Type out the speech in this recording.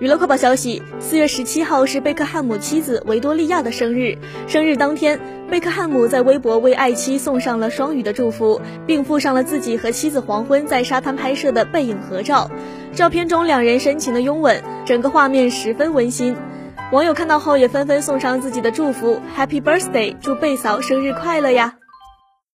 娱乐快报消息四月十七号是贝克汉姆妻子维多利亚的生日。生日当天贝克汉姆在微博为爱妻送上了双语的祝福并附上了自己和妻子黄昏在沙滩拍摄的背影合照。照片中两人深情的拥吻整个画面十分温馨。网友看到后也纷纷送上自己的祝福 happy birthday 祝贝嫂生日快乐呀！